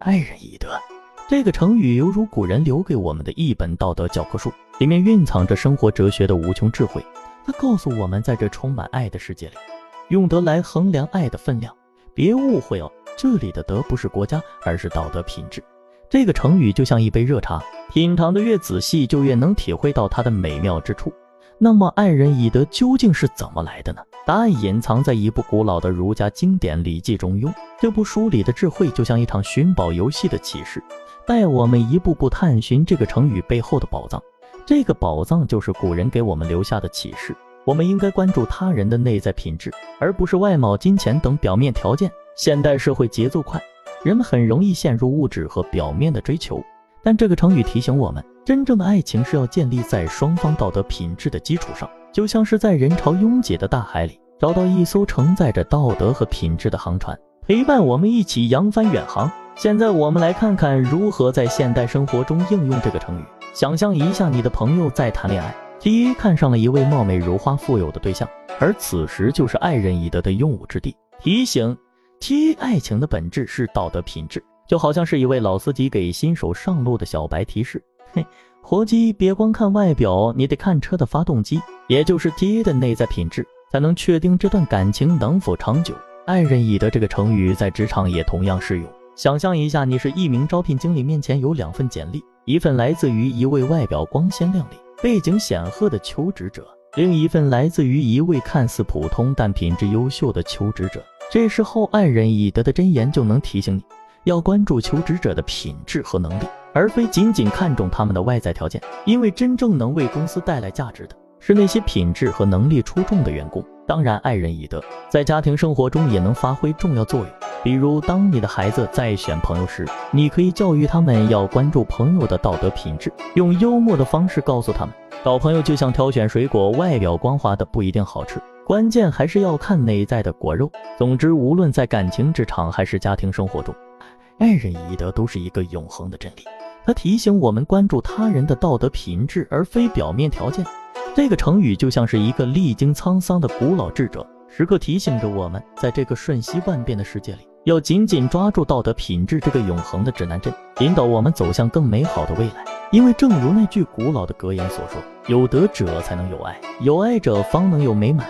爱人以德这个成语犹如古人留给我们的一本道德教科书，里面蕴藏着生活哲学的无穷智慧。它告诉我们，在这充满爱的世界里，用德来衡量爱的分量。别误会哦，这里的德不是国家，而是道德品质。这个成语就像一杯热茶，品尝的越仔细，就越能体会到它的美妙之处。那么，爱人以德究竟是怎么来的呢？答案隐藏在一部古老的儒家经典《礼记》中庸。这部书里的智慧就像一场寻宝游戏的启示，带我们一步步探寻这个成语背后的宝藏。这个宝藏就是古人给我们留下的启示。我们应该关注他人的内在品质，而不是外貌、金钱等表面条件。现代社会节奏快，人们很容易陷入物质和表面的追求。但这个成语提醒我们，真正的爱情是要建立在双方道德品质的基础上，就像是在人潮拥挤的大海里找到一艘承载着道德和品质的航船，陪伴我们一起扬帆远航。现在我们来看看如何在现代生活中应用这个成语。想象一下，你的朋友在谈恋爱，T 看上了一位貌美如花、富有的对象，而此时就是爱人以德的用武之地。提醒 T，爱情的本质是道德品质。就好像是一位老司机给新手上路的小白提示：嘿，伙计，别光看外表，你得看车的发动机，也就是 T A 的内在品质，才能确定这段感情能否长久。爱人以德这个成语在职场也同样适用。想象一下，你是一名招聘经理，面前有两份简历，一份来自于一位外表光鲜亮丽、背景显赫的求职者，另一份来自于一位看似普通但品质优秀的求职者。这时候，爱人以德的箴言就能提醒你。要关注求职者的品质和能力，而非仅仅看重他们的外在条件。因为真正能为公司带来价值的是那些品质和能力出众的员工。当然，爱人以德在家庭生活中也能发挥重要作用。比如，当你的孩子在选朋友时，你可以教育他们要关注朋友的道德品质，用幽默的方式告诉他们，找朋友就像挑选水果，外表光滑的不一定好吃，关键还是要看内在的果肉。总之，无论在感情、职场还是家庭生活中，爱人以德都是一个永恒的真理，它提醒我们关注他人的道德品质，而非表面条件。这个成语就像是一个历经沧桑的古老智者，时刻提醒着我们，在这个瞬息万变的世界里，要紧紧抓住道德品质这个永恒的指南针，引导我们走向更美好的未来。因为正如那句古老的格言所说：“有德者才能有爱，有爱者方能有美满。”